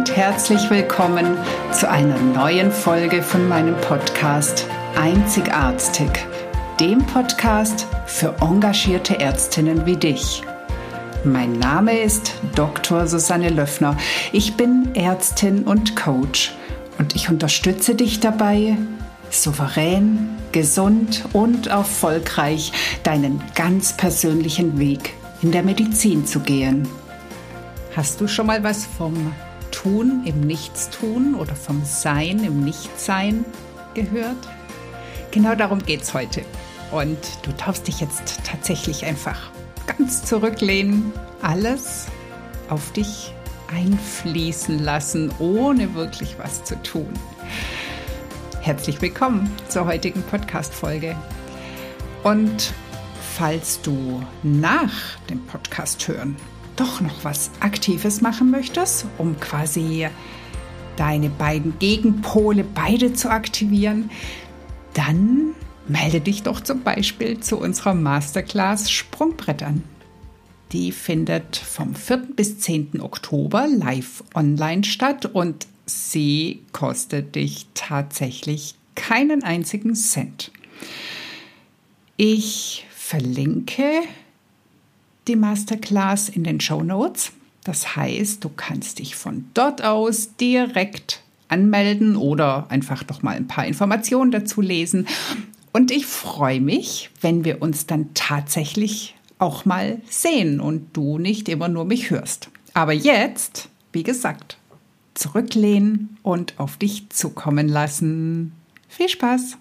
und herzlich willkommen zu einer neuen Folge von meinem Podcast Einzigartig, dem Podcast für engagierte Ärztinnen wie dich. Mein Name ist Dr. Susanne Löffner. Ich bin Ärztin und Coach und ich unterstütze dich dabei, souverän, gesund und erfolgreich deinen ganz persönlichen Weg in der Medizin zu gehen. Hast du schon mal was vom Tun im Nichtstun oder vom Sein im Nichtsein gehört? Genau darum geht es heute. Und du darfst dich jetzt tatsächlich einfach ganz zurücklehnen, alles auf dich einfließen lassen, ohne wirklich was zu tun. Herzlich willkommen zur heutigen Podcast-Folge. Und falls du nach dem Podcast hören doch noch was Aktives machen möchtest, um quasi deine beiden Gegenpole beide zu aktivieren, dann melde dich doch zum Beispiel zu unserer Masterclass Sprungbrett an. Die findet vom 4. bis 10. Oktober live online statt und sie kostet dich tatsächlich keinen einzigen Cent. Ich verlinke die Masterclass in den Show Notes. Das heißt, du kannst dich von dort aus direkt anmelden oder einfach doch mal ein paar Informationen dazu lesen. Und ich freue mich, wenn wir uns dann tatsächlich auch mal sehen und du nicht immer nur mich hörst. Aber jetzt, wie gesagt, zurücklehnen und auf dich zukommen lassen. Viel Spaß!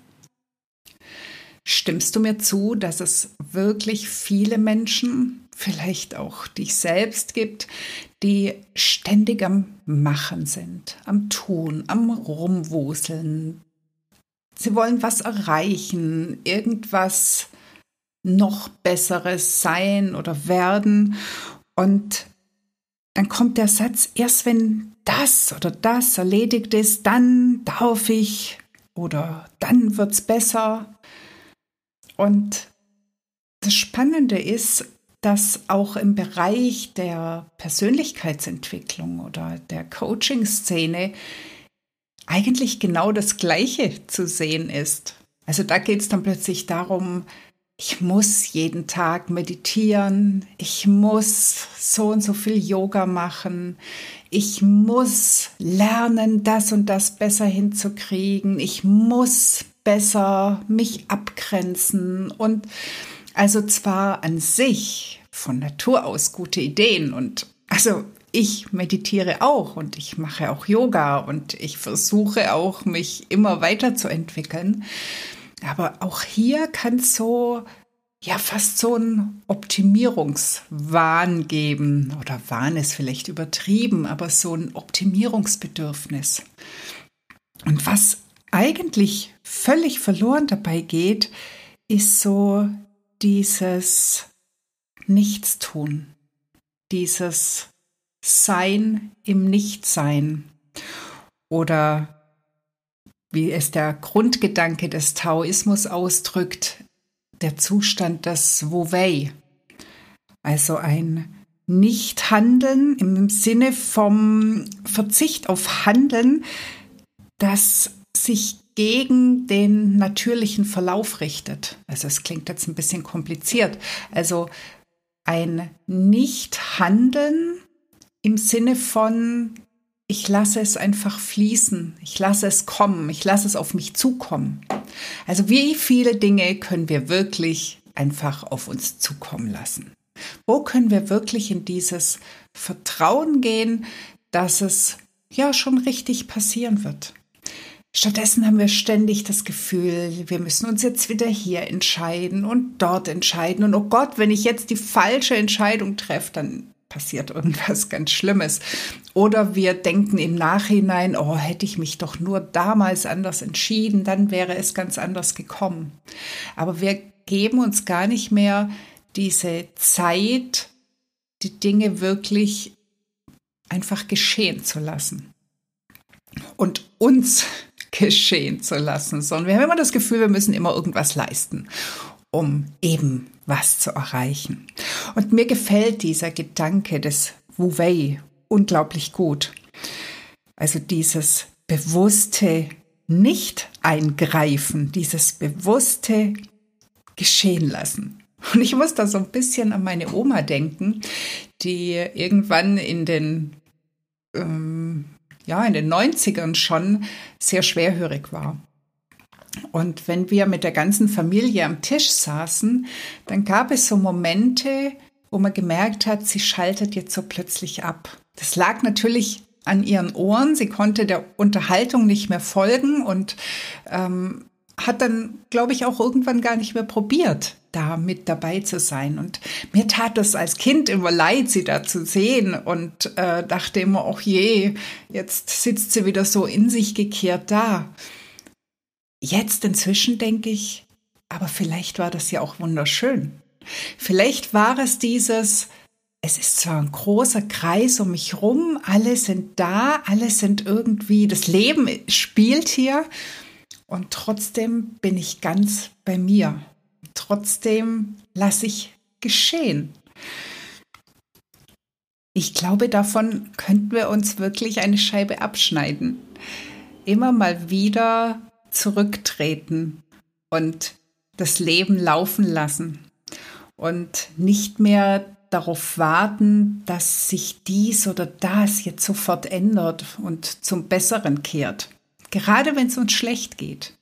Stimmst du mir zu, dass es wirklich viele Menschen vielleicht auch dich selbst gibt, die ständig am Machen sind, am Tun, am Rumwuseln. Sie wollen was erreichen, irgendwas noch Besseres sein oder werden. Und dann kommt der Satz, erst wenn das oder das erledigt ist, dann darf ich oder dann wird es besser. Und das Spannende ist, dass auch im Bereich der Persönlichkeitsentwicklung oder der Coaching-Szene eigentlich genau das Gleiche zu sehen ist. Also da geht es dann plötzlich darum, ich muss jeden Tag meditieren, ich muss so und so viel Yoga machen, ich muss lernen, das und das besser hinzukriegen, ich muss besser mich abgrenzen und also zwar an sich von Natur aus gute Ideen und also ich meditiere auch und ich mache auch Yoga und ich versuche auch mich immer weiterzuentwickeln. Aber auch hier kann es so ja fast so ein Optimierungswahn geben oder Wahn ist vielleicht übertrieben, aber so ein Optimierungsbedürfnis. Und was eigentlich völlig verloren dabei geht, ist so dieses Nichtstun, dieses Sein im Nichtsein oder wie es der Grundgedanke des Taoismus ausdrückt, der Zustand des Wu-Wei, also ein Nichthandeln im Sinne vom Verzicht auf Handeln, das sich gegen den natürlichen Verlauf richtet. Also es klingt jetzt ein bisschen kompliziert. Also ein Nicht-Handeln im Sinne von, ich lasse es einfach fließen, ich lasse es kommen, ich lasse es auf mich zukommen. Also wie viele Dinge können wir wirklich einfach auf uns zukommen lassen? Wo können wir wirklich in dieses Vertrauen gehen, dass es ja schon richtig passieren wird? Stattdessen haben wir ständig das Gefühl, wir müssen uns jetzt wieder hier entscheiden und dort entscheiden. Und oh Gott, wenn ich jetzt die falsche Entscheidung treffe, dann passiert irgendwas ganz Schlimmes. Oder wir denken im Nachhinein, oh, hätte ich mich doch nur damals anders entschieden, dann wäre es ganz anders gekommen. Aber wir geben uns gar nicht mehr diese Zeit, die Dinge wirklich einfach geschehen zu lassen. Und uns geschehen zu lassen, sondern wir haben immer das Gefühl, wir müssen immer irgendwas leisten, um eben was zu erreichen. Und mir gefällt dieser Gedanke des Wu Wei unglaublich gut. Also dieses bewusste Nicht-Eingreifen, dieses bewusste Geschehen lassen. Und ich muss da so ein bisschen an meine Oma denken, die irgendwann in den, ähm, ja, in den 90ern schon sehr schwerhörig war. Und wenn wir mit der ganzen Familie am Tisch saßen, dann gab es so Momente, wo man gemerkt hat, sie schaltet jetzt so plötzlich ab. Das lag natürlich an ihren Ohren. Sie konnte der Unterhaltung nicht mehr folgen und ähm, hat dann, glaube ich, auch irgendwann gar nicht mehr probiert, da mit dabei zu sein. Und mir tat das als Kind immer leid, sie da zu sehen und äh, dachte immer, ach je, jetzt sitzt sie wieder so in sich gekehrt da. Jetzt inzwischen denke ich, aber vielleicht war das ja auch wunderschön. Vielleicht war es dieses, es ist zwar ein großer Kreis um mich rum, alle sind da, alle sind irgendwie, das Leben spielt hier und trotzdem bin ich ganz bei mir. Trotzdem lasse ich geschehen. Ich glaube, davon könnten wir uns wirklich eine Scheibe abschneiden. Immer mal wieder zurücktreten und das Leben laufen lassen und nicht mehr darauf warten, dass sich dies oder das jetzt sofort ändert und zum Besseren kehrt gerade wenn es uns schlecht geht.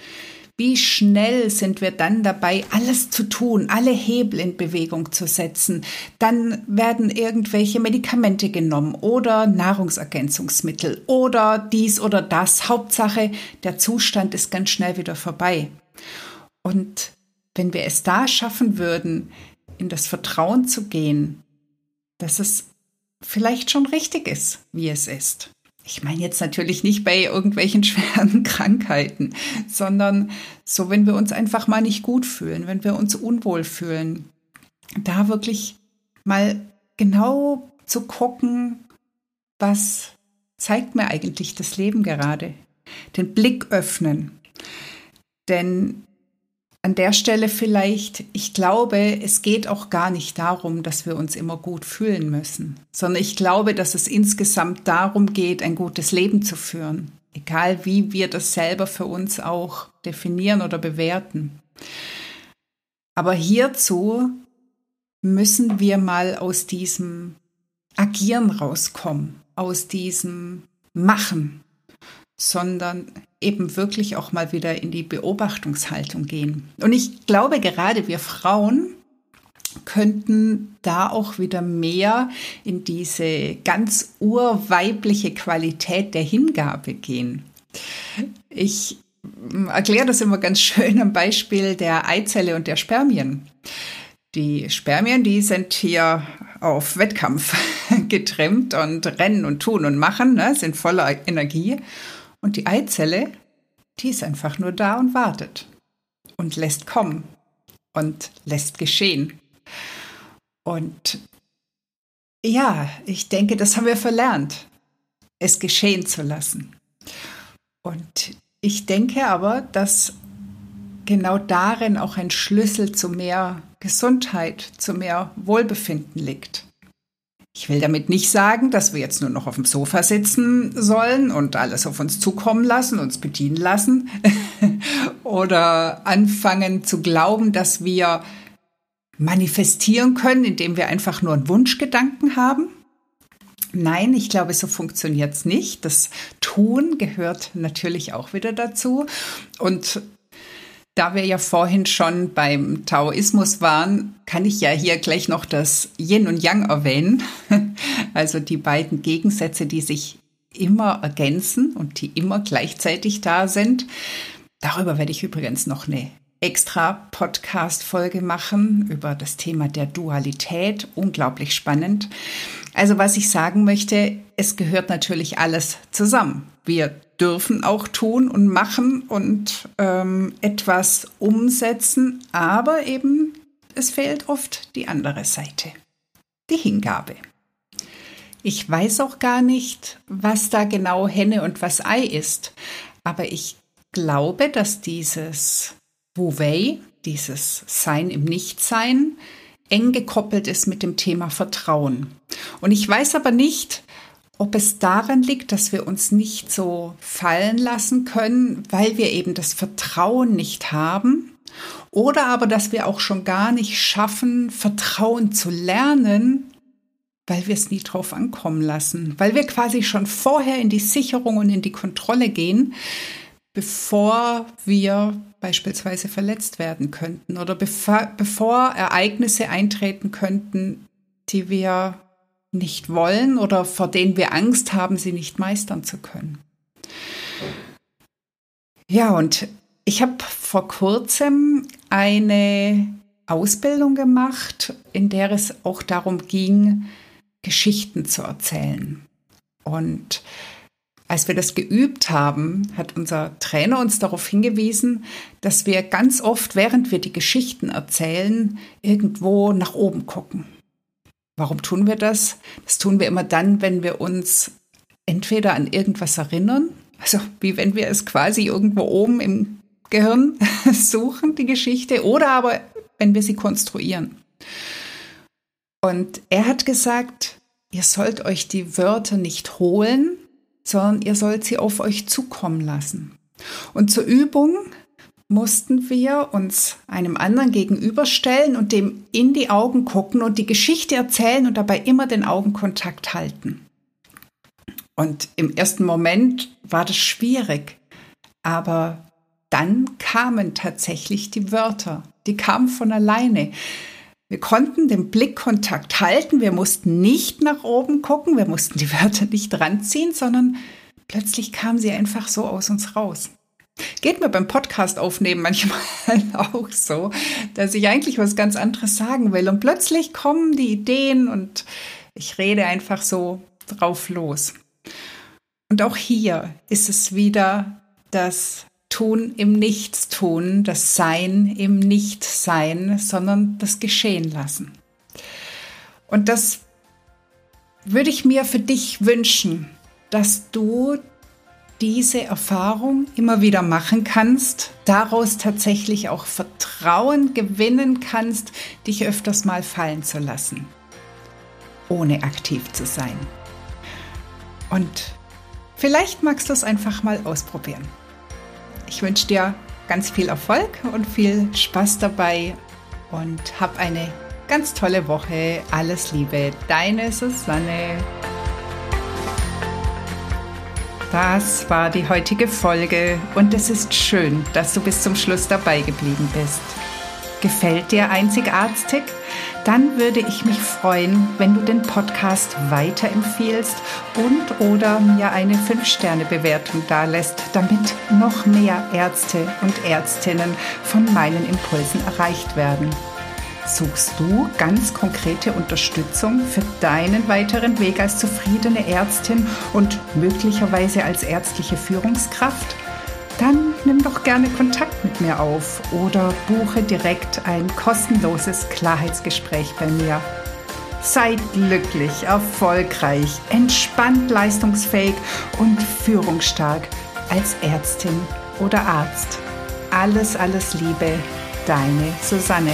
Wie schnell sind wir dann dabei, alles zu tun, alle Hebel in Bewegung zu setzen? Dann werden irgendwelche Medikamente genommen oder Nahrungsergänzungsmittel oder dies oder das. Hauptsache, der Zustand ist ganz schnell wieder vorbei. Und wenn wir es da schaffen würden, in das Vertrauen zu gehen, dass es vielleicht schon richtig ist, wie es ist, ich meine jetzt natürlich nicht bei irgendwelchen schweren Krankheiten, sondern so, wenn wir uns einfach mal nicht gut fühlen, wenn wir uns unwohl fühlen, da wirklich mal genau zu gucken, was zeigt mir eigentlich das Leben gerade. Den Blick öffnen. Denn an der Stelle vielleicht, ich glaube, es geht auch gar nicht darum, dass wir uns immer gut fühlen müssen, sondern ich glaube, dass es insgesamt darum geht, ein gutes Leben zu führen, egal wie wir das selber für uns auch definieren oder bewerten. Aber hierzu müssen wir mal aus diesem Agieren rauskommen, aus diesem Machen, sondern eben wirklich auch mal wieder in die Beobachtungshaltung gehen. Und ich glaube, gerade wir Frauen könnten da auch wieder mehr in diese ganz urweibliche Qualität der Hingabe gehen. Ich erkläre das immer ganz schön am Beispiel der Eizelle und der Spermien. Die Spermien, die sind hier auf Wettkampf getrimmt und rennen und tun und machen, ne, sind voller Energie. Und die Eizelle, die ist einfach nur da und wartet und lässt kommen und lässt geschehen. Und ja, ich denke, das haben wir verlernt, es geschehen zu lassen. Und ich denke aber, dass genau darin auch ein Schlüssel zu mehr Gesundheit, zu mehr Wohlbefinden liegt. Ich will damit nicht sagen, dass wir jetzt nur noch auf dem Sofa sitzen sollen und alles auf uns zukommen lassen, uns bedienen lassen oder anfangen zu glauben, dass wir manifestieren können, indem wir einfach nur einen Wunschgedanken haben. Nein, ich glaube, so funktioniert es nicht. Das Tun gehört natürlich auch wieder dazu. Und da wir ja vorhin schon beim Taoismus waren, kann ich ja hier gleich noch das Yin und Yang erwähnen. Also die beiden Gegensätze, die sich immer ergänzen und die immer gleichzeitig da sind. Darüber werde ich übrigens noch eine extra Podcast-Folge machen über das Thema der Dualität. Unglaublich spannend. Also was ich sagen möchte, es gehört natürlich alles zusammen. Wir dürfen auch tun und machen und ähm, etwas umsetzen, aber eben es fehlt oft die andere Seite, die Hingabe. Ich weiß auch gar nicht, was da genau Henne und was Ei ist, aber ich glaube, dass dieses Wu Wei, dieses Sein im Nichtsein, eng gekoppelt ist mit dem Thema Vertrauen. Und ich weiß aber nicht, ob es daran liegt, dass wir uns nicht so fallen lassen können, weil wir eben das Vertrauen nicht haben, oder aber, dass wir auch schon gar nicht schaffen, Vertrauen zu lernen, weil wir es nie drauf ankommen lassen, weil wir quasi schon vorher in die Sicherung und in die Kontrolle gehen, bevor wir beispielsweise verletzt werden könnten oder bevor, Ereignisse eintreten könnten, die wir nicht wollen oder vor denen wir Angst haben, sie nicht meistern zu können. Ja, und ich habe vor kurzem eine Ausbildung gemacht, in der es auch darum ging, Geschichten zu erzählen. Und als wir das geübt haben, hat unser Trainer uns darauf hingewiesen, dass wir ganz oft, während wir die Geschichten erzählen, irgendwo nach oben gucken. Warum tun wir das? Das tun wir immer dann, wenn wir uns entweder an irgendwas erinnern, also wie wenn wir es quasi irgendwo oben im Gehirn suchen, die Geschichte, oder aber wenn wir sie konstruieren. Und er hat gesagt, ihr sollt euch die Wörter nicht holen, sondern ihr sollt sie auf euch zukommen lassen. Und zur Übung mussten wir uns einem anderen gegenüberstellen und dem in die Augen gucken und die Geschichte erzählen und dabei immer den Augenkontakt halten. Und im ersten Moment war das schwierig, aber dann kamen tatsächlich die Wörter, die kamen von alleine. Wir konnten den Blickkontakt halten, wir mussten nicht nach oben gucken, wir mussten die Wörter nicht ranziehen, sondern plötzlich kamen sie einfach so aus uns raus. Geht mir beim Podcast aufnehmen manchmal auch so, dass ich eigentlich was ganz anderes sagen will und plötzlich kommen die Ideen und ich rede einfach so drauf los. Und auch hier ist es wieder das Tun im Nichtstun, das Sein im Nichtsein, sondern das Geschehen lassen. Und das würde ich mir für dich wünschen, dass du diese Erfahrung immer wieder machen kannst, daraus tatsächlich auch Vertrauen gewinnen kannst, dich öfters mal fallen zu lassen, ohne aktiv zu sein. Und vielleicht magst du es einfach mal ausprobieren. Ich wünsche dir ganz viel Erfolg und viel Spaß dabei und hab eine ganz tolle Woche. Alles Liebe, deine Susanne. Das war die heutige Folge und es ist schön, dass du bis zum Schluss dabei geblieben bist. Gefällt dir Einzigartig? Dann würde ich mich freuen, wenn du den Podcast weiterempfiehlst und oder mir eine 5-Sterne-Bewertung dalässt, damit noch mehr Ärzte und Ärztinnen von meinen Impulsen erreicht werden. Suchst du ganz konkrete Unterstützung für deinen weiteren Weg als zufriedene Ärztin und möglicherweise als ärztliche Führungskraft? Dann nimm doch gerne Kontakt mit mir auf oder buche direkt ein kostenloses Klarheitsgespräch bei mir. Sei glücklich, erfolgreich, entspannt leistungsfähig und führungsstark als Ärztin oder Arzt. Alles, alles Liebe, deine Susanne.